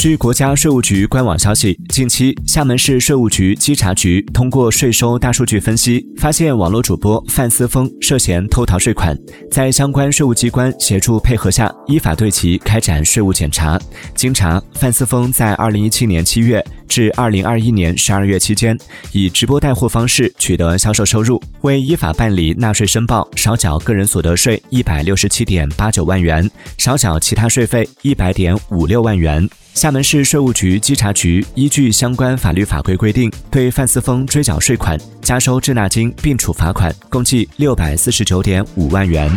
据国家税务局官网消息，近期厦门市税务局稽查局通过税收大数据分析，发现网络主播范思峰涉嫌偷逃税款，在相关税务机关协助配合下，依法对其开展税务检查。经查，范思峰在二零一七年七月至二零二一年十二月期间，以直播带货方式取得销售收入，未依法办理纳税申报，少缴个人所得税一百六十七点八九万元，少缴其他税费一百点五六万元。厦门市税务局稽查局依据相关法律法规规定，对范思峰追缴税款、加收滞纳金并处罚款，共计六百四十九点五万元。